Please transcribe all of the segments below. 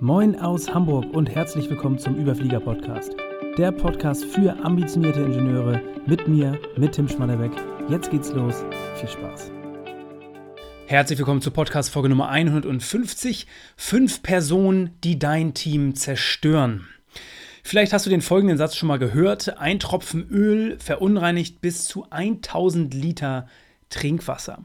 Moin aus Hamburg und herzlich willkommen zum Überflieger Podcast. Der Podcast für ambitionierte Ingenieure mit mir, mit Tim Schmannebeck. Jetzt geht's los. Viel Spaß. Herzlich willkommen zur Podcast Folge Nummer 150. Fünf Personen, die dein Team zerstören. Vielleicht hast du den folgenden Satz schon mal gehört. Ein Tropfen Öl verunreinigt bis zu 1000 Liter Trinkwasser.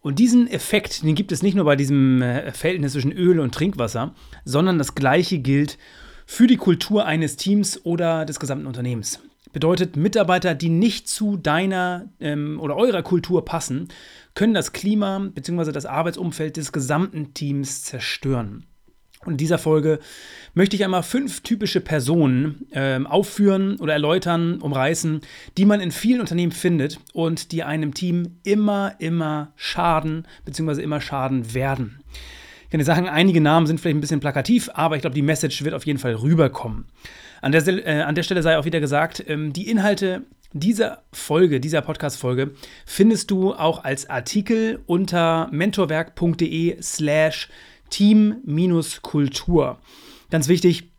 Und diesen Effekt, den gibt es nicht nur bei diesem äh, Verhältnis zwischen Öl und Trinkwasser, sondern das gleiche gilt für die Kultur eines Teams oder des gesamten Unternehmens. Bedeutet, Mitarbeiter, die nicht zu deiner ähm, oder eurer Kultur passen, können das Klima bzw. das Arbeitsumfeld des gesamten Teams zerstören. Und in dieser Folge möchte ich einmal fünf typische Personen äh, aufführen oder erläutern, umreißen, die man in vielen Unternehmen findet und die einem Team immer, immer schaden bzw. immer schaden werden. Ich kann dir sagen, einige Namen sind vielleicht ein bisschen plakativ, aber ich glaube, die Message wird auf jeden Fall rüberkommen. An der, äh, an der Stelle sei auch wieder gesagt, ähm, die Inhalte dieser Folge, dieser Podcast-Folge, findest du auch als Artikel unter mentorwerk.de slash Team-Kultur. Ganz wichtig,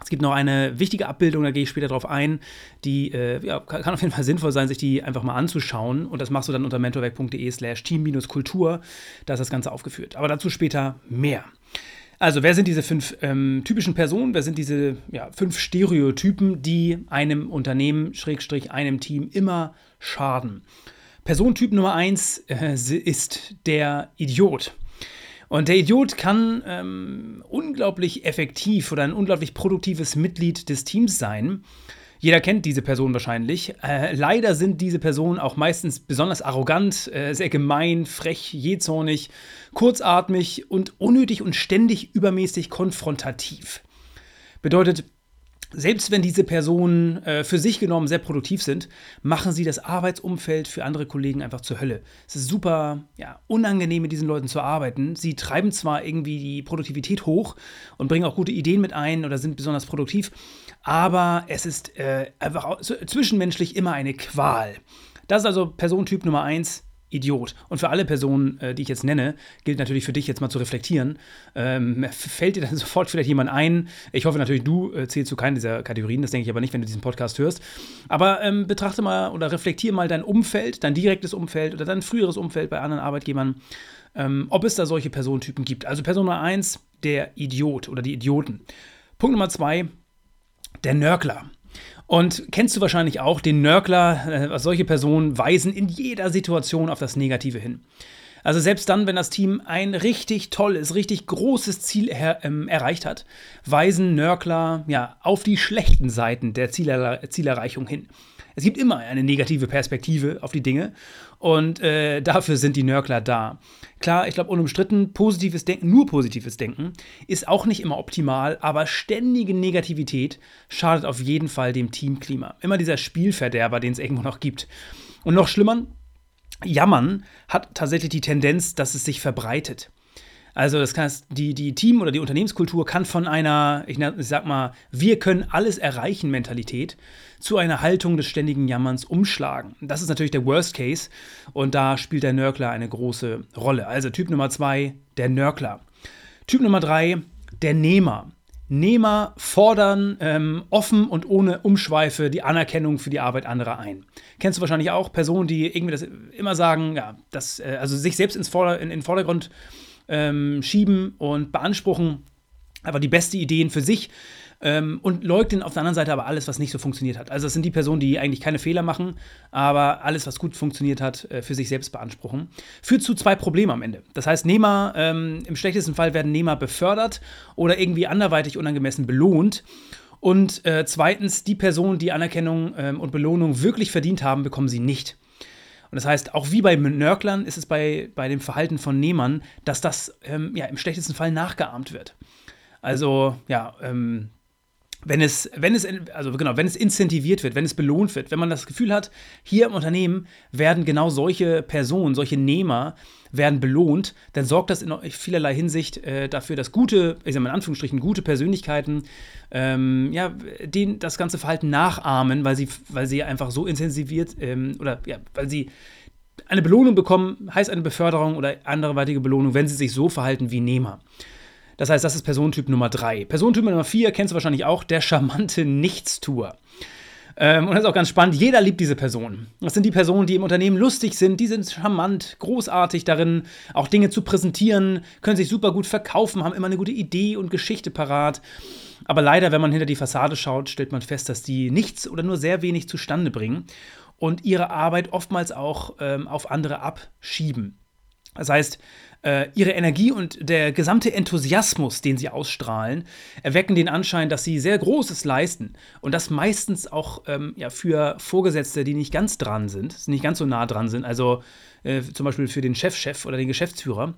es gibt noch eine wichtige Abbildung, da gehe ich später drauf ein, die äh, ja, kann auf jeden Fall sinnvoll sein, sich die einfach mal anzuschauen. Und das machst du dann unter mentorwerk.de slash team-kultur. Da ist das Ganze aufgeführt. Aber dazu später mehr. Also, wer sind diese fünf ähm, typischen Personen? Wer sind diese ja, fünf Stereotypen, die einem Unternehmen, Schrägstrich, einem Team immer schaden? Personentyp Nummer eins äh, ist der Idiot. Und der Idiot kann ähm, unglaublich effektiv oder ein unglaublich produktives Mitglied des Teams sein. Jeder kennt diese Person wahrscheinlich. Äh, leider sind diese Personen auch meistens besonders arrogant, äh, sehr gemein, frech, jähzornig, kurzatmig und unnötig und ständig übermäßig konfrontativ. Bedeutet, selbst wenn diese Personen äh, für sich genommen sehr produktiv sind, machen sie das Arbeitsumfeld für andere Kollegen einfach zur Hölle. Es ist super ja, unangenehm, mit diesen Leuten zu arbeiten. Sie treiben zwar irgendwie die Produktivität hoch und bringen auch gute Ideen mit ein oder sind besonders produktiv, aber es ist äh, einfach zwischenmenschlich immer eine Qual. Das ist also Personentyp Nummer eins. Idiot. Und für alle Personen, äh, die ich jetzt nenne, gilt natürlich für dich jetzt mal zu reflektieren. Ähm, fällt dir dann sofort vielleicht jemand ein? Ich hoffe natürlich, du äh, zählst zu keinen dieser Kategorien, das denke ich aber nicht, wenn du diesen Podcast hörst. Aber ähm, betrachte mal oder reflektiere mal dein Umfeld, dein direktes Umfeld oder dein früheres Umfeld bei anderen Arbeitgebern, ähm, ob es da solche Personentypen gibt. Also Person Nummer eins, der Idiot oder die Idioten. Punkt Nummer zwei, der Nörgler. Und kennst du wahrscheinlich auch den Nörgler, äh, solche Personen weisen in jeder Situation auf das Negative hin. Also selbst dann, wenn das Team ein richtig tolles, richtig großes Ziel er, ähm, erreicht hat, weisen Nörgler ja auf die schlechten Seiten der Zieler Zielerreichung hin. Es gibt immer eine negative Perspektive auf die Dinge und äh, dafür sind die Nörgler da. Klar, ich glaube, unumstritten, positives Denken, nur positives Denken, ist auch nicht immer optimal, aber ständige Negativität schadet auf jeden Fall dem Teamklima. Immer dieser Spielverderber, den es irgendwo noch gibt. Und noch schlimmer, Jammern hat tatsächlich die Tendenz, dass es sich verbreitet. Also das kann die, die Team- oder die Unternehmenskultur kann von einer, ich sag mal, wir können alles erreichen Mentalität zu einer Haltung des ständigen Jammerns umschlagen. Das ist natürlich der Worst Case und da spielt der Nörgler eine große Rolle. Also Typ Nummer zwei, der Nörgler. Typ Nummer drei, der Nehmer. Nehmer fordern ähm, offen und ohne Umschweife die Anerkennung für die Arbeit anderer ein. Kennst du wahrscheinlich auch Personen, die irgendwie das immer sagen, ja, das, äh, also sich selbst ins Vorder-, in, in den Vordergrund ähm, schieben und beanspruchen einfach die beste Ideen für sich ähm, und leugnen auf der anderen Seite aber alles, was nicht so funktioniert hat. Also das sind die Personen, die eigentlich keine Fehler machen, aber alles, was gut funktioniert hat, äh, für sich selbst beanspruchen. Führt zu zwei Problemen am Ende. Das heißt, Nehmer, ähm, im schlechtesten Fall werden Nehmer befördert oder irgendwie anderweitig unangemessen belohnt. Und äh, zweitens, die Personen, die Anerkennung ähm, und Belohnung wirklich verdient haben, bekommen sie nicht. Und das heißt, auch wie bei Nörklern ist es bei, bei dem Verhalten von Nehmern, dass das ähm, ja, im schlechtesten Fall nachgeahmt wird. Also, ja, ähm, wenn es, wenn es, also genau, wenn es incentiviert wird, wenn es belohnt wird, wenn man das Gefühl hat, hier im Unternehmen werden genau solche Personen, solche Nehmer werden belohnt, dann sorgt das in vielerlei Hinsicht äh, dafür, dass gute, ich sage mal in Anführungsstrichen, gute Persönlichkeiten ähm, ja, den, das ganze Verhalten nachahmen, weil sie, weil sie einfach so intensiviert ähm, oder ja, weil sie eine Belohnung bekommen, heißt eine Beförderung oder andere weitere Belohnung, wenn sie sich so verhalten wie Nehmer. Das heißt, das ist Personentyp Nummer 3. Personentyp Nummer 4 kennst du wahrscheinlich auch, der charmante Nichtstuer. Ähm, und das ist auch ganz spannend. Jeder liebt diese Person. Das sind die Personen, die im Unternehmen lustig sind, die sind charmant, großartig darin, auch Dinge zu präsentieren, können sich super gut verkaufen, haben immer eine gute Idee und Geschichte parat. Aber leider, wenn man hinter die Fassade schaut, stellt man fest, dass die nichts oder nur sehr wenig zustande bringen und ihre Arbeit oftmals auch ähm, auf andere abschieben. Das heißt, äh, ihre Energie und der gesamte Enthusiasmus, den sie ausstrahlen, erwecken den Anschein, dass sie sehr Großes leisten. Und das meistens auch ähm, ja, für Vorgesetzte, die nicht ganz dran sind, nicht ganz so nah dran sind, also äh, zum Beispiel für den Chefchef -Chef oder den Geschäftsführer.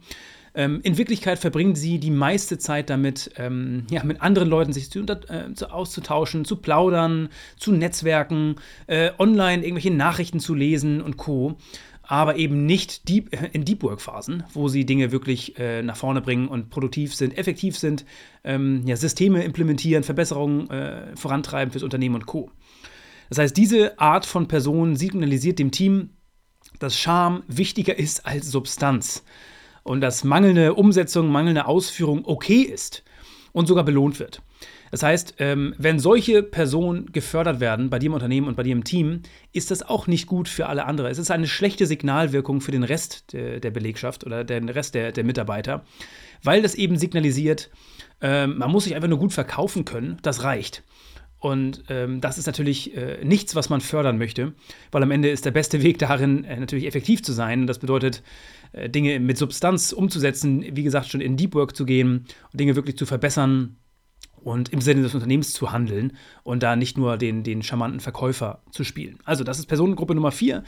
Ähm, in Wirklichkeit verbringen sie die meiste Zeit damit, ähm, ja, mit anderen Leuten sich zu, äh, zu, auszutauschen, zu plaudern, zu netzwerken, äh, online irgendwelche Nachrichten zu lesen und Co aber eben nicht deep, in Deep Work-Phasen, wo sie Dinge wirklich äh, nach vorne bringen und produktiv sind, effektiv sind, ähm, ja, Systeme implementieren, Verbesserungen äh, vorantreiben fürs Unternehmen und Co. Das heißt, diese Art von Person signalisiert dem Team, dass Charme wichtiger ist als Substanz und dass mangelnde Umsetzung, mangelnde Ausführung okay ist und sogar belohnt wird. Das heißt, ähm, wenn solche Personen gefördert werden bei dir im Unternehmen und bei dir im Team, ist das auch nicht gut für alle anderen. Es ist eine schlechte Signalwirkung für den Rest der, der Belegschaft oder den Rest der, der, Mitarbeiter, weil das eben signalisiert, ähm, man muss sich einfach nur gut verkaufen können, das reicht. Und ähm, das ist natürlich äh, nichts, was man fördern möchte, weil am Ende ist der beste Weg darin, äh, natürlich effektiv zu sein. Das bedeutet, äh, Dinge mit Substanz umzusetzen, wie gesagt, schon in Deep Work zu gehen und Dinge wirklich zu verbessern und im Sinne des Unternehmens zu handeln und da nicht nur den, den charmanten Verkäufer zu spielen. Also das ist Personengruppe Nummer vier,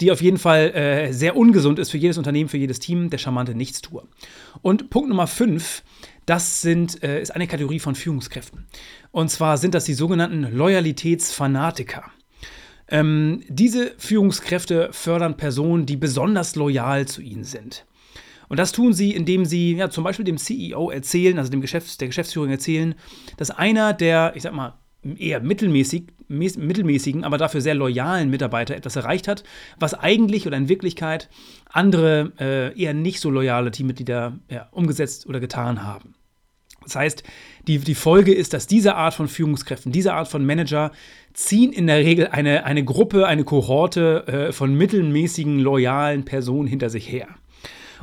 die auf jeden Fall äh, sehr ungesund ist für jedes Unternehmen, für jedes Team, der charmante Nichtstuer. Und Punkt Nummer fünf, das sind, äh, ist eine Kategorie von Führungskräften. Und zwar sind das die sogenannten Loyalitätsfanatiker. Ähm, diese Führungskräfte fördern Personen, die besonders loyal zu ihnen sind. Und das tun sie, indem sie ja, zum Beispiel dem CEO erzählen, also dem Geschäfts-, der Geschäftsführung erzählen, dass einer der, ich sag mal, eher mittelmäßig, mittelmäßigen, aber dafür sehr loyalen Mitarbeiter etwas erreicht hat, was eigentlich oder in Wirklichkeit andere äh, eher nicht so loyale Teammitglieder ja, umgesetzt oder getan haben. Das heißt, die, die Folge ist, dass diese Art von Führungskräften, diese Art von Manager ziehen in der Regel eine, eine Gruppe, eine Kohorte äh, von mittelmäßigen, loyalen Personen hinter sich her.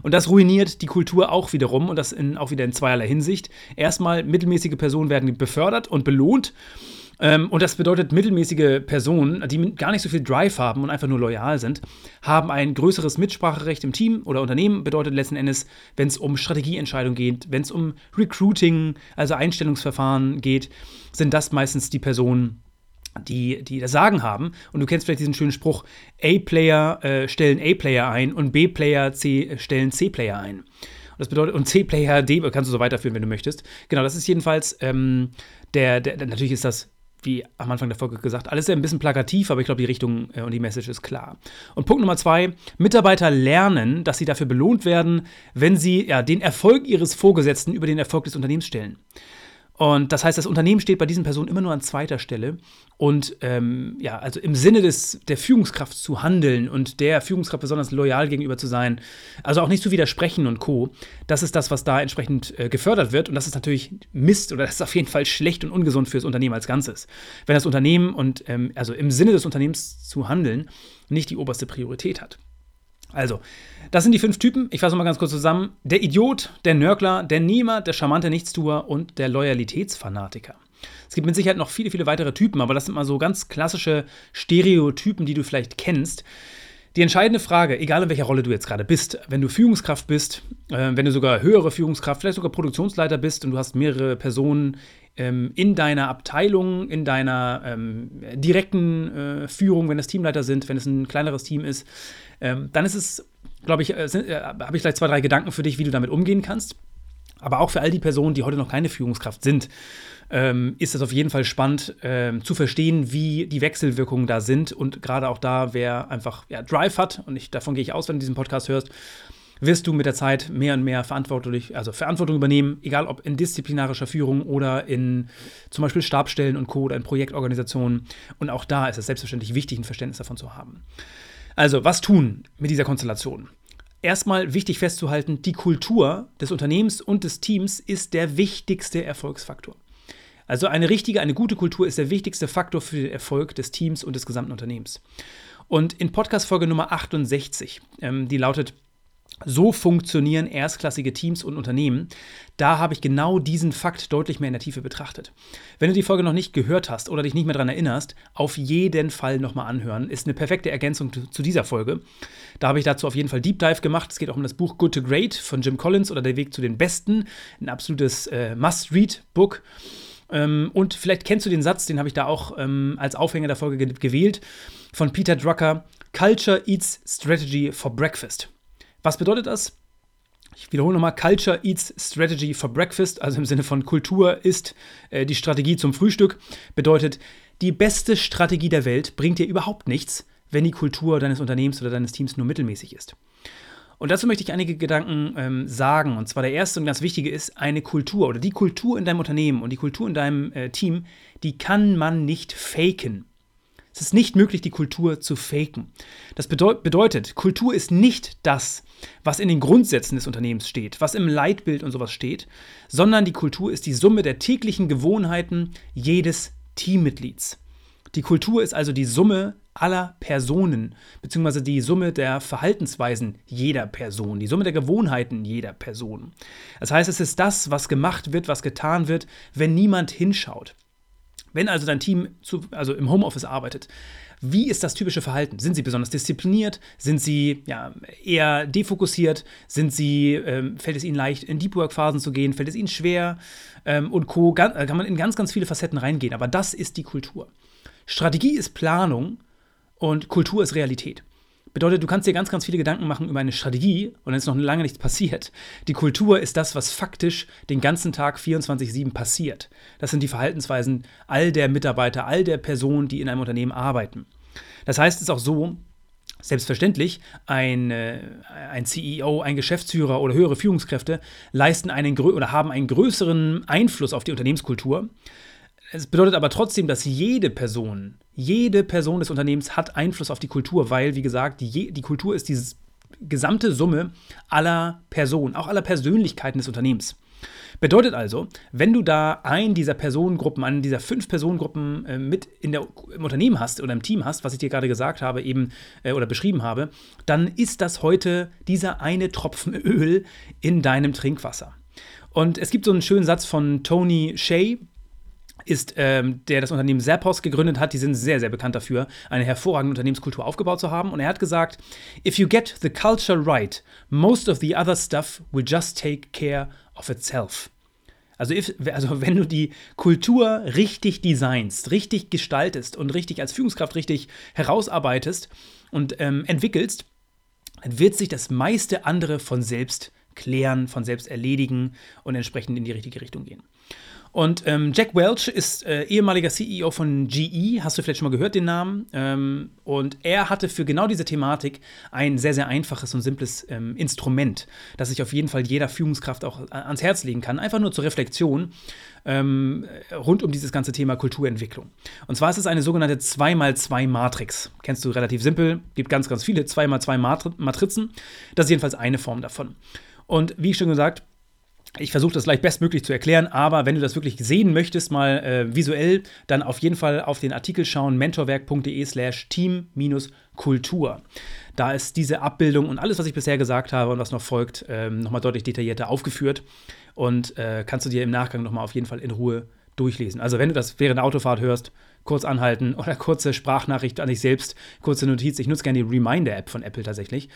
Und das ruiniert die Kultur auch wiederum und das in, auch wieder in zweierlei Hinsicht. Erstmal, mittelmäßige Personen werden befördert und belohnt. Ähm, und das bedeutet, mittelmäßige Personen, die gar nicht so viel Drive haben und einfach nur loyal sind, haben ein größeres Mitspracherecht im Team oder Unternehmen. Bedeutet letzten Endes, wenn es um Strategieentscheidungen geht, wenn es um Recruiting, also Einstellungsverfahren geht, sind das meistens die Personen, die, die das Sagen haben. Und du kennst vielleicht diesen schönen Spruch: A-Player äh, stellen A-Player ein und B-Player stellen C-Player ein. Und das bedeutet, und C-Player D kannst du so weiterführen, wenn du möchtest. Genau, das ist jedenfalls ähm, der, der, natürlich ist das wie am Anfang der Folge gesagt, alles ein bisschen plakativ, aber ich glaube, die Richtung äh, und die Message ist klar. Und Punkt Nummer zwei: Mitarbeiter lernen, dass sie dafür belohnt werden, wenn sie ja, den Erfolg ihres Vorgesetzten über den Erfolg des Unternehmens stellen. Und das heißt, das Unternehmen steht bei diesen Personen immer nur an zweiter Stelle. Und ähm, ja, also im Sinne des, der Führungskraft zu handeln und der Führungskraft besonders loyal gegenüber zu sein, also auch nicht zu widersprechen und Co., das ist das, was da entsprechend äh, gefördert wird. Und das ist natürlich Mist oder das ist auf jeden Fall schlecht und ungesund für das Unternehmen als Ganzes. Wenn das Unternehmen und ähm, also im Sinne des Unternehmens zu handeln nicht die oberste Priorität hat. Also, das sind die fünf Typen. Ich fasse mal ganz kurz zusammen. Der Idiot, der Nörgler, der Nehmer, der charmante Nichtstuer und der Loyalitätsfanatiker. Es gibt mit Sicherheit noch viele, viele weitere Typen, aber das sind mal so ganz klassische Stereotypen, die du vielleicht kennst. Die entscheidende Frage, egal in welcher Rolle du jetzt gerade bist, wenn du Führungskraft bist, äh, wenn du sogar höhere Führungskraft, vielleicht sogar Produktionsleiter bist und du hast mehrere Personen ähm, in deiner Abteilung, in deiner ähm, direkten äh, Führung, wenn es Teamleiter sind, wenn es ein kleineres Team ist, ähm, dann ist es, glaube ich, äh, äh, habe ich vielleicht zwei, drei Gedanken für dich, wie du damit umgehen kannst. Aber auch für all die Personen, die heute noch keine Führungskraft sind, ähm, ist es auf jeden Fall spannend ähm, zu verstehen, wie die Wechselwirkungen da sind. Und gerade auch da, wer einfach ja, Drive hat, und ich, davon gehe ich aus, wenn du diesen Podcast hörst, wirst du mit der Zeit mehr und mehr verantwortlich, also Verantwortung übernehmen, egal ob in disziplinarischer Führung oder in zum Beispiel Stabstellen und Co. oder in Projektorganisationen. Und auch da ist es selbstverständlich wichtig, ein Verständnis davon zu haben. Also, was tun mit dieser Konstellation? Erstmal wichtig festzuhalten, die Kultur des Unternehmens und des Teams ist der wichtigste Erfolgsfaktor. Also eine richtige, eine gute Kultur ist der wichtigste Faktor für den Erfolg des Teams und des gesamten Unternehmens. Und in Podcast-Folge Nummer 68, ähm, die lautet so funktionieren erstklassige Teams und Unternehmen. Da habe ich genau diesen Fakt deutlich mehr in der Tiefe betrachtet. Wenn du die Folge noch nicht gehört hast oder dich nicht mehr daran erinnerst, auf jeden Fall nochmal anhören. Ist eine perfekte Ergänzung zu dieser Folge. Da habe ich dazu auf jeden Fall Deep Dive gemacht. Es geht auch um das Buch Good to Great von Jim Collins oder Der Weg zu den Besten. Ein absolutes äh, Must-Read-Book. Ähm, und vielleicht kennst du den Satz, den habe ich da auch ähm, als Aufhänger der Folge ge gewählt, von Peter Drucker. Culture eats strategy for breakfast. Was bedeutet das? Ich wiederhole nochmal, Culture eats Strategy for Breakfast, also im Sinne von Kultur ist äh, die Strategie zum Frühstück, bedeutet, die beste Strategie der Welt bringt dir überhaupt nichts, wenn die Kultur deines Unternehmens oder deines Teams nur mittelmäßig ist. Und dazu möchte ich einige Gedanken ähm, sagen. Und zwar der erste und ganz wichtige ist, eine Kultur oder die Kultur in deinem Unternehmen und die Kultur in deinem äh, Team, die kann man nicht faken. Es ist nicht möglich, die Kultur zu faken. Das bedeut bedeutet, Kultur ist nicht das, was in den Grundsätzen des Unternehmens steht, was im Leitbild und sowas steht, sondern die Kultur ist die Summe der täglichen Gewohnheiten jedes Teammitglieds. Die Kultur ist also die Summe aller Personen, beziehungsweise die Summe der Verhaltensweisen jeder Person, die Summe der Gewohnheiten jeder Person. Das heißt, es ist das, was gemacht wird, was getan wird, wenn niemand hinschaut. Wenn also dein Team zu, also im Homeoffice arbeitet, wie ist das typische Verhalten? Sind sie besonders diszipliniert? Sind sie ja, eher defokussiert? Sind sie, ähm, fällt es ihnen leicht, in Deep Work-Phasen zu gehen? Fällt es ihnen schwer? Ähm, und Co. Gan äh, kann man in ganz, ganz viele Facetten reingehen. Aber das ist die Kultur. Strategie ist Planung und Kultur ist Realität. Bedeutet, du kannst dir ganz, ganz viele Gedanken machen über eine Strategie und dann ist noch lange nichts passiert. Die Kultur ist das, was faktisch den ganzen Tag 24-7 passiert. Das sind die Verhaltensweisen all der Mitarbeiter, all der Personen, die in einem Unternehmen arbeiten. Das heißt, es ist auch so, Selbstverständlich, ein, äh, ein CEO, ein Geschäftsführer oder höhere Führungskräfte leisten einen oder haben einen größeren Einfluss auf die Unternehmenskultur. Es bedeutet aber trotzdem, dass jede Person, jede Person des Unternehmens hat Einfluss auf die Kultur, weil, wie gesagt, die, die Kultur ist die gesamte Summe aller Personen, auch aller Persönlichkeiten des Unternehmens. Bedeutet also, wenn du da einen dieser Personengruppen, einen dieser fünf Personengruppen äh, mit in der, im Unternehmen hast oder im Team hast, was ich dir gerade gesagt habe, eben äh, oder beschrieben habe, dann ist das heute dieser eine Tropfen Öl in deinem Trinkwasser. Und es gibt so einen schönen Satz von Tony Shea, ist, ähm, der das Unternehmen Zappos gegründet hat. Die sind sehr, sehr bekannt dafür, eine hervorragende Unternehmenskultur aufgebaut zu haben. Und er hat gesagt, if you get the culture right, most of the other stuff will just take care of itself. Also, if, also wenn du die Kultur richtig designst, richtig gestaltest und richtig als Führungskraft richtig herausarbeitest und ähm, entwickelst, dann wird sich das meiste andere von selbst klären, von selbst erledigen und entsprechend in die richtige Richtung gehen. Und ähm, Jack Welch ist äh, ehemaliger CEO von GE, hast du vielleicht schon mal gehört den Namen? Ähm, und er hatte für genau diese Thematik ein sehr, sehr einfaches und simples ähm, Instrument, das sich auf jeden Fall jeder Führungskraft auch äh, ans Herz legen kann, einfach nur zur Reflexion ähm, rund um dieses ganze Thema Kulturentwicklung. Und zwar ist es eine sogenannte 2x2-Matrix. Kennst du relativ simpel, gibt ganz, ganz viele 2x2 Matrizen. Das ist jedenfalls eine Form davon. Und wie ich schon gesagt, ich versuche das gleich bestmöglich zu erklären, aber wenn du das wirklich sehen möchtest, mal äh, visuell, dann auf jeden Fall auf den Artikel schauen, mentorwerk.de slash team-kultur. Da ist diese Abbildung und alles, was ich bisher gesagt habe und was noch folgt, ähm, nochmal deutlich detaillierter aufgeführt und äh, kannst du dir im Nachgang nochmal auf jeden Fall in Ruhe durchlesen. Also wenn du das während der Autofahrt hörst, kurz anhalten oder kurze Sprachnachricht an dich selbst, kurze Notiz. Ich nutze gerne die Reminder-App von Apple tatsächlich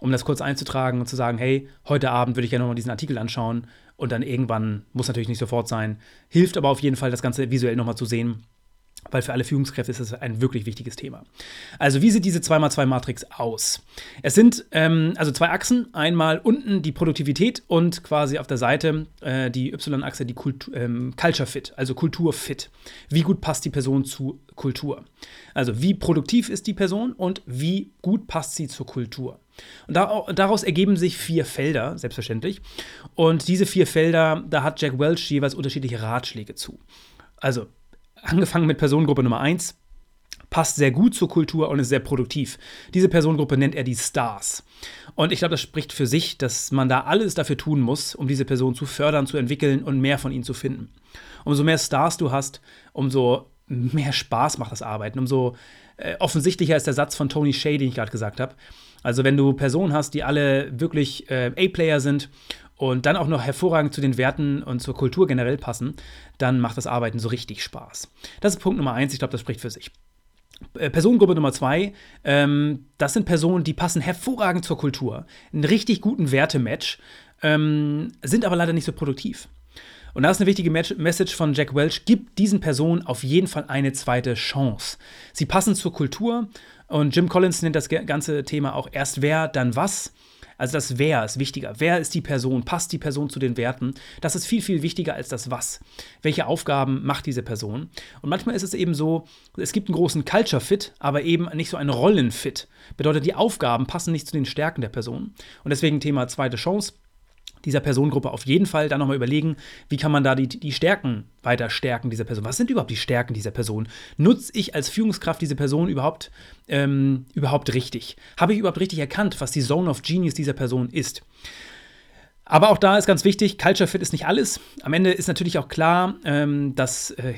um das kurz einzutragen und zu sagen, hey, heute Abend würde ich gerne nochmal diesen Artikel anschauen und dann irgendwann, muss natürlich nicht sofort sein, hilft aber auf jeden Fall, das Ganze visuell nochmal zu sehen, weil für alle Führungskräfte ist das ein wirklich wichtiges Thema. Also wie sieht diese 2x2-Matrix aus? Es sind ähm, also zwei Achsen, einmal unten die Produktivität und quasi auf der Seite äh, die Y-Achse, die Kult ähm, Culture Fit, also Kultur Fit. Wie gut passt die Person zu Kultur? Also wie produktiv ist die Person und wie gut passt sie zur Kultur? Und daraus ergeben sich vier Felder, selbstverständlich. Und diese vier Felder, da hat Jack Welch jeweils unterschiedliche Ratschläge zu. Also, angefangen mit Personengruppe Nummer 1, passt sehr gut zur Kultur und ist sehr produktiv. Diese Personengruppe nennt er die Stars. Und ich glaube, das spricht für sich, dass man da alles dafür tun muss, um diese Person zu fördern, zu entwickeln und mehr von ihnen zu finden. Umso mehr Stars du hast, umso mehr Spaß macht das Arbeiten, umso äh, offensichtlicher ist der Satz von Tony Shea, den ich gerade gesagt habe. Also wenn du Personen hast, die alle wirklich äh, A-Player sind und dann auch noch hervorragend zu den Werten und zur Kultur generell passen, dann macht das Arbeiten so richtig Spaß. Das ist Punkt Nummer eins, ich glaube, das spricht für sich. Äh, Personengruppe Nummer zwei, ähm, das sind Personen, die passen hervorragend zur Kultur, einen richtig guten Wertematch, ähm, sind aber leider nicht so produktiv. Und da ist eine wichtige Message von Jack Welch, gibt diesen Personen auf jeden Fall eine zweite Chance. Sie passen zur Kultur und Jim Collins nennt das ganze Thema auch erst wer, dann was. Also das Wer ist wichtiger. Wer ist die Person? Passt die Person zu den Werten? Das ist viel, viel wichtiger als das Was. Welche Aufgaben macht diese Person? Und manchmal ist es eben so, es gibt einen großen Culture-Fit, aber eben nicht so einen Rollen-Fit. Bedeutet, die Aufgaben passen nicht zu den Stärken der Person. Und deswegen Thema zweite Chance dieser Personengruppe auf jeden Fall dann nochmal überlegen, wie kann man da die, die Stärken weiter stärken dieser Person. Was sind überhaupt die Stärken dieser Person? Nutze ich als Führungskraft diese Person überhaupt, ähm, überhaupt richtig? Habe ich überhaupt richtig erkannt, was die Zone of Genius dieser Person ist? Aber auch da ist ganz wichtig, Culture Fit ist nicht alles. Am Ende ist natürlich auch klar, ähm, dass äh,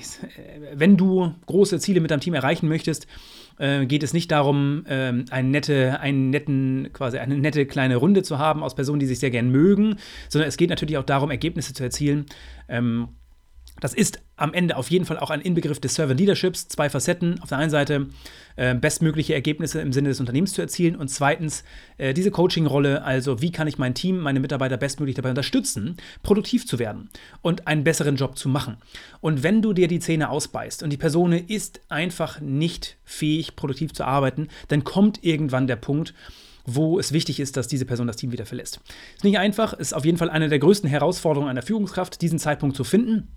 wenn du große Ziele mit deinem Team erreichen möchtest, äh, geht es nicht darum, ähm, eine nette, einen netten, quasi eine nette kleine Runde zu haben aus Personen, die sich sehr gern mögen, sondern es geht natürlich auch darum, Ergebnisse zu erzielen. Ähm, das ist am Ende auf jeden Fall auch ein Inbegriff des Servant Leaderships. Zwei Facetten. Auf der einen Seite äh, bestmögliche Ergebnisse im Sinne des Unternehmens zu erzielen und zweitens äh, diese Coaching-Rolle, also wie kann ich mein Team, meine Mitarbeiter bestmöglich dabei unterstützen, produktiv zu werden und einen besseren Job zu machen. Und wenn du dir die Zähne ausbeißt und die Person ist einfach nicht fähig, produktiv zu arbeiten, dann kommt irgendwann der Punkt, wo es wichtig ist, dass diese Person das Team wieder verlässt. Ist nicht einfach, ist auf jeden Fall eine der größten Herausforderungen einer Führungskraft, diesen Zeitpunkt zu finden.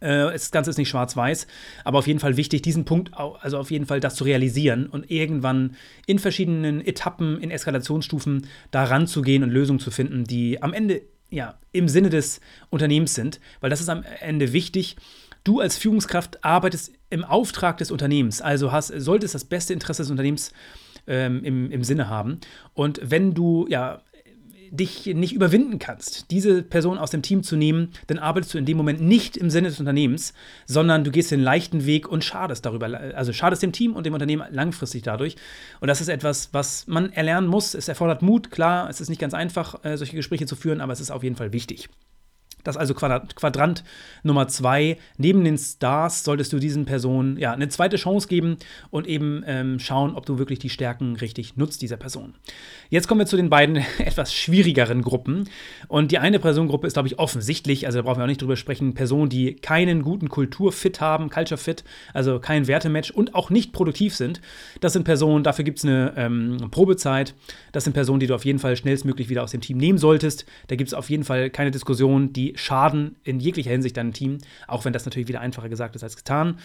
Äh, das Ganze ist nicht schwarz-weiß, aber auf jeden Fall wichtig, diesen Punkt, also auf jeden Fall das zu realisieren und irgendwann in verschiedenen Etappen, in Eskalationsstufen da ranzugehen und Lösungen zu finden, die am Ende ja im Sinne des Unternehmens sind, weil das ist am Ende wichtig. Du als Führungskraft arbeitest im Auftrag des Unternehmens, also hast, solltest das beste Interesse des Unternehmens ähm, im, im Sinne haben. Und wenn du ja dich nicht überwinden kannst, diese Person aus dem Team zu nehmen, dann arbeitest du in dem Moment nicht im Sinne des Unternehmens, sondern du gehst den leichten Weg und schadest darüber, also schadest dem Team und dem Unternehmen langfristig dadurch. Und das ist etwas, was man erlernen muss. Es erfordert Mut, klar, es ist nicht ganz einfach, äh, solche Gespräche zu führen, aber es ist auf jeden Fall wichtig. Das ist also Quadrant Nummer zwei. Neben den Stars solltest du diesen Personen ja eine zweite Chance geben und eben ähm, schauen, ob du wirklich die Stärken richtig nutzt dieser Person. Jetzt kommen wir zu den beiden etwas schwierigeren Gruppen. Und die eine Personengruppe ist, glaube ich, offensichtlich, also da brauchen wir auch nicht drüber sprechen, Personen, die keinen guten Kulturfit haben, Culture Fit, also kein Wertematch und auch nicht produktiv sind. Das sind Personen, dafür gibt es eine ähm, Probezeit. Das sind Personen, die du auf jeden Fall schnellstmöglich wieder aus dem Team nehmen solltest. Da gibt es auf jeden Fall keine Diskussion, die schaden in jeglicher Hinsicht deinem Team, auch wenn das natürlich wieder einfacher gesagt ist als getan.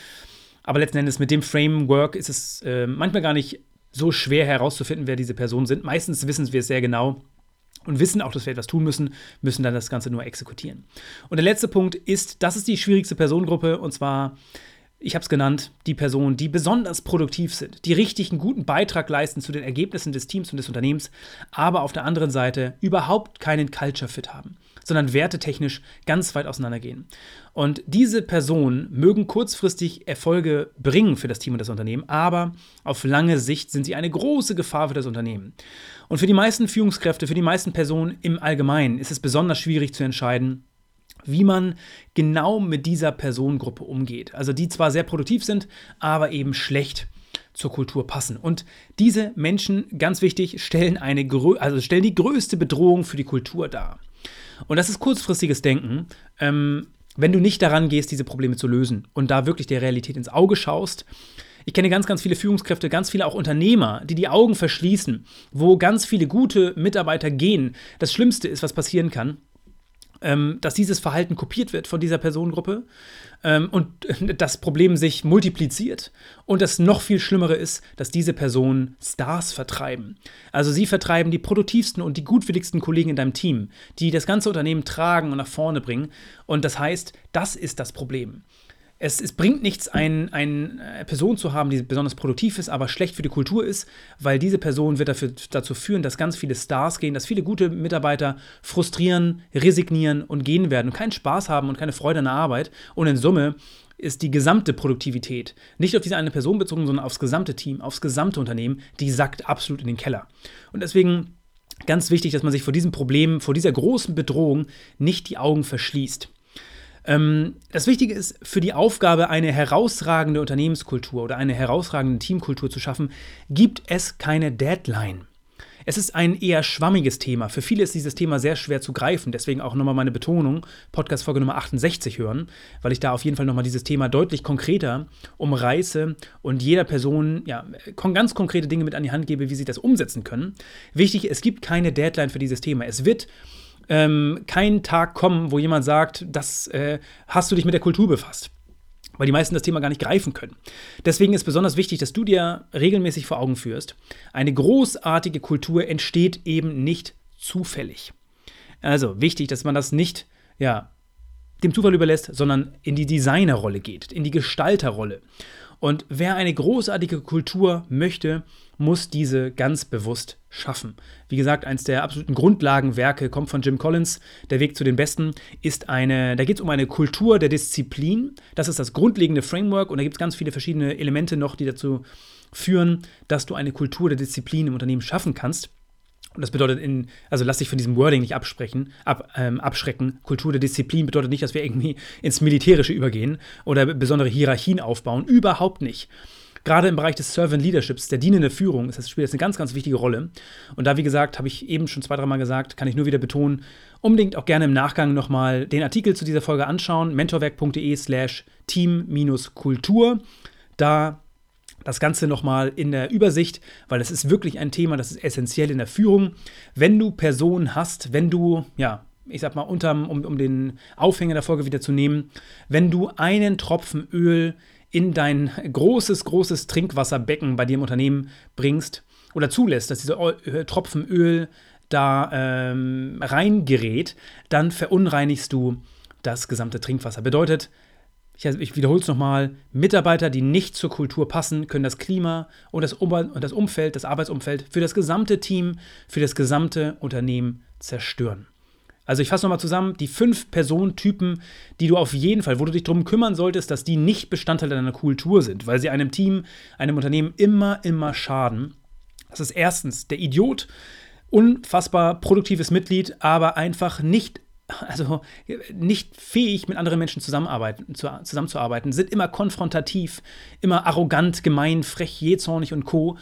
Aber letzten Endes mit dem Framework ist es äh, manchmal gar nicht so schwer herauszufinden, wer diese Personen sind. Meistens wissen wir es sehr genau und wissen auch, dass wir etwas tun müssen, müssen dann das Ganze nur exekutieren. Und der letzte Punkt ist, das ist die schwierigste Personengruppe und zwar ich habe es genannt, die Personen, die besonders produktiv sind, die richtig einen guten Beitrag leisten zu den Ergebnissen des Teams und des Unternehmens, aber auf der anderen Seite überhaupt keinen Culture Fit haben sondern wertetechnisch ganz weit auseinandergehen. Und diese Personen mögen kurzfristig Erfolge bringen für das Team und das Unternehmen, aber auf lange Sicht sind sie eine große Gefahr für das Unternehmen. Und für die meisten Führungskräfte, für die meisten Personen im Allgemeinen ist es besonders schwierig zu entscheiden, wie man genau mit dieser Personengruppe umgeht. Also die zwar sehr produktiv sind, aber eben schlecht zur Kultur passen. Und diese Menschen, ganz wichtig, stellen, eine, also stellen die größte Bedrohung für die Kultur dar. Und das ist kurzfristiges Denken, ähm, wenn du nicht daran gehst, diese Probleme zu lösen und da wirklich der Realität ins Auge schaust. Ich kenne ganz, ganz viele Führungskräfte, ganz viele auch Unternehmer, die die Augen verschließen, wo ganz viele gute Mitarbeiter gehen. Das Schlimmste ist, was passieren kann, ähm, dass dieses Verhalten kopiert wird von dieser Personengruppe ähm, und das Problem sich multipliziert. Und das noch viel Schlimmere ist, dass diese Personen Stars vertreiben. Also sie vertreiben die produktivsten und die gutwilligsten Kollegen in deinem Team, die das ganze Unternehmen tragen und nach vorne bringen. Und das heißt, das ist das Problem. Es, es, bringt nichts, ein, eine Person zu haben, die besonders produktiv ist, aber schlecht für die Kultur ist, weil diese Person wird dafür, dazu führen, dass ganz viele Stars gehen, dass viele gute Mitarbeiter frustrieren, resignieren und gehen werden und keinen Spaß haben und keine Freude an der Arbeit. Und in Summe ist die gesamte Produktivität, nicht auf diese eine Person bezogen, sondern aufs gesamte Team, aufs gesamte Unternehmen, die sackt absolut in den Keller. Und deswegen ganz wichtig, dass man sich vor diesem Problem, vor dieser großen Bedrohung nicht die Augen verschließt. Ähm, das Wichtige ist, für die Aufgabe, eine herausragende Unternehmenskultur oder eine herausragende Teamkultur zu schaffen, gibt es keine Deadline. Es ist ein eher schwammiges Thema. Für viele ist dieses Thema sehr schwer zu greifen. Deswegen auch nochmal meine Betonung, Podcast-Folge Nummer 68 hören, weil ich da auf jeden Fall nochmal dieses Thema deutlich konkreter umreiße und jeder Person ja, ganz konkrete Dinge mit an die Hand gebe, wie sie das umsetzen können. Wichtig, es gibt keine Deadline für dieses Thema. Es wird ähm, kein Tag kommen, wo jemand sagt, das äh, hast du dich mit der Kultur befasst. Weil die meisten das Thema gar nicht greifen können. Deswegen ist besonders wichtig, dass du dir regelmäßig vor Augen führst, eine großartige Kultur entsteht eben nicht zufällig. Also wichtig, dass man das nicht ja, dem Zufall überlässt, sondern in die Designerrolle geht, in die Gestalterrolle. Und wer eine großartige Kultur möchte, muss diese ganz bewusst schaffen. Wie gesagt, eines der absoluten Grundlagenwerke kommt von Jim Collins. Der Weg zu den Besten ist eine, da geht es um eine Kultur der Disziplin. Das ist das grundlegende Framework und da gibt es ganz viele verschiedene Elemente noch, die dazu führen, dass du eine Kultur der Disziplin im Unternehmen schaffen kannst. Und das bedeutet in, also lass dich von diesem Wording nicht absprechen, ab, ähm, abschrecken. Kultur der Disziplin bedeutet nicht, dass wir irgendwie ins Militärische übergehen oder besondere Hierarchien aufbauen. Überhaupt nicht. Gerade im Bereich des Servant Leaderships, der dienende Führung, ist das spielt jetzt eine ganz, ganz wichtige Rolle. Und da, wie gesagt, habe ich eben schon zwei, dreimal gesagt, kann ich nur wieder betonen, unbedingt auch gerne im Nachgang nochmal den Artikel zu dieser Folge anschauen, mentorwerk.de slash team-kultur. Da das Ganze nochmal in der Übersicht, weil es ist wirklich ein Thema, das ist essentiell in der Führung. Wenn du Personen hast, wenn du, ja, ich sag mal, unterm, um, um den Aufhänger der Folge wieder zu nehmen, wenn du einen Tropfen Öl in dein großes, großes Trinkwasserbecken bei dir im Unternehmen bringst oder zulässt, dass dieser äh, Tropfen Öl da ähm, reingerät, dann verunreinigst du das gesamte Trinkwasser. Bedeutet, ich, ich wiederhole es nochmal, Mitarbeiter, die nicht zur Kultur passen, können das Klima und das, um und das Umfeld, das Arbeitsumfeld für das gesamte Team, für das gesamte Unternehmen zerstören. Also ich fasse nochmal zusammen, die fünf Personentypen, die du auf jeden Fall, wo du dich darum kümmern solltest, dass die nicht Bestandteil deiner Kultur sind, weil sie einem Team, einem Unternehmen immer, immer schaden. Das ist erstens der Idiot, unfassbar produktives Mitglied, aber einfach nicht also nicht fähig, mit anderen Menschen zusammenarbeiten, zu, zusammenzuarbeiten, sind immer konfrontativ, immer arrogant, gemein, frech, jähzornig und co.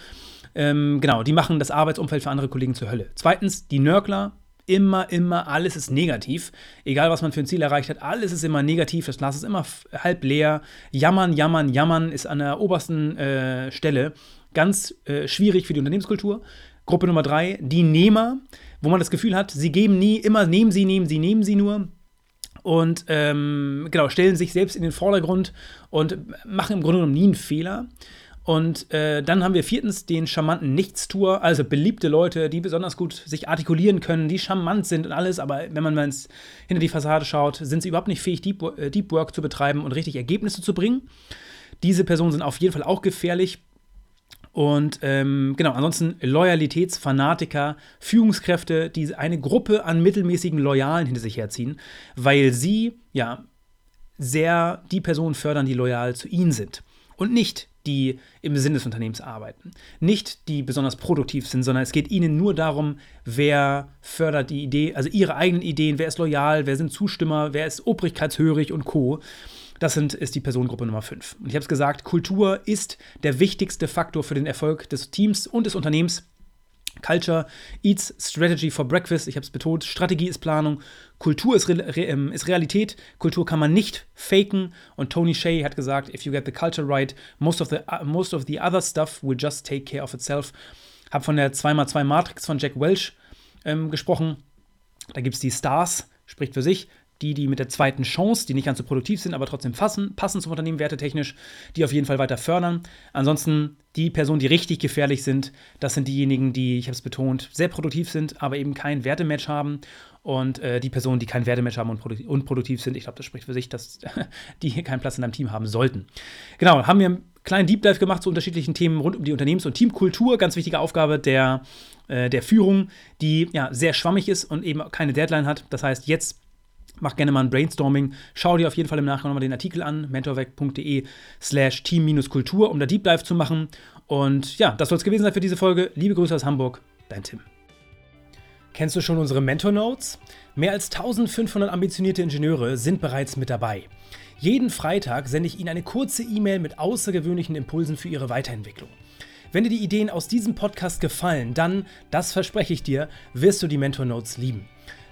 Ähm, genau, die machen das Arbeitsumfeld für andere Kollegen zur Hölle. Zweitens, die Nörgler, immer, immer, alles ist negativ. Egal, was man für ein Ziel erreicht hat, alles ist immer negativ, das Glas ist immer halb leer. Jammern, jammern, jammern ist an der obersten äh, Stelle ganz äh, schwierig für die Unternehmenskultur. Gruppe Nummer drei, die Nehmer wo man das Gefühl hat, sie geben nie, immer nehmen sie, nehmen sie, nehmen sie nur. Und ähm, genau, stellen sich selbst in den Vordergrund und machen im Grunde genommen nie einen Fehler. Und äh, dann haben wir viertens den charmanten Nichtstuer, also beliebte Leute, die besonders gut sich artikulieren können, die charmant sind und alles, aber wenn man mal hinter die Fassade schaut, sind sie überhaupt nicht fähig, Deep, äh, Deep Work zu betreiben und richtig Ergebnisse zu bringen. Diese Personen sind auf jeden Fall auch gefährlich. Und ähm, genau, ansonsten Loyalitätsfanatiker, Führungskräfte, die eine Gruppe an mittelmäßigen Loyalen hinter sich herziehen, weil sie ja sehr die Personen fördern, die loyal zu ihnen sind. Und nicht die im Sinne des Unternehmens arbeiten. Nicht die besonders produktiv sind, sondern es geht ihnen nur darum, wer fördert die Idee, also ihre eigenen Ideen, wer ist loyal, wer sind Zustimmer, wer ist obrigkeitshörig und Co. Das sind, ist die Personengruppe Nummer 5. Und ich habe es gesagt, Kultur ist der wichtigste Faktor für den Erfolg des Teams und des Unternehmens. Culture eats Strategy for Breakfast. Ich habe es betont. Strategie ist Planung. Kultur ist, Re Re ähm, ist, Realität. Kultur kann man nicht faken. Und Tony Shea hat gesagt, if you get the culture right, most of the, uh, most of the other stuff will just take care of itself. Habe von der 2x2 Matrix von Jack Welch ähm, gesprochen. Da gibt es die Stars, spricht für sich die, die mit der zweiten Chance, die nicht ganz so produktiv sind, aber trotzdem passen, passen zum Unternehmen wertetechnisch, die auf jeden Fall weiter fördern. Ansonsten die Personen, die richtig gefährlich sind, das sind diejenigen, die, ich habe es betont, sehr produktiv sind, aber eben kein Wertematch haben. Und äh, die Personen, die kein Wertematch haben und produktiv, unproduktiv sind, ich glaube, das spricht für sich, dass die hier keinen Platz in einem Team haben sollten. Genau, haben wir einen kleinen Deep Dive gemacht zu unterschiedlichen Themen rund um die Unternehmens- und Teamkultur. Ganz wichtige Aufgabe der, äh, der Führung, die ja sehr schwammig ist und eben keine Deadline hat. Das heißt, jetzt Mach gerne mal ein Brainstorming. Schau dir auf jeden Fall im Nachgang nochmal den Artikel an, mentorweg.de slash team-kultur, um da Deep Dive zu machen. Und ja, das soll es gewesen sein für diese Folge. Liebe Grüße aus Hamburg, dein Tim. Kennst du schon unsere Mentor Notes? Mehr als 1500 ambitionierte Ingenieure sind bereits mit dabei. Jeden Freitag sende ich Ihnen eine kurze E-Mail mit außergewöhnlichen Impulsen für Ihre Weiterentwicklung. Wenn dir die Ideen aus diesem Podcast gefallen, dann, das verspreche ich dir, wirst du die Mentor Notes lieben.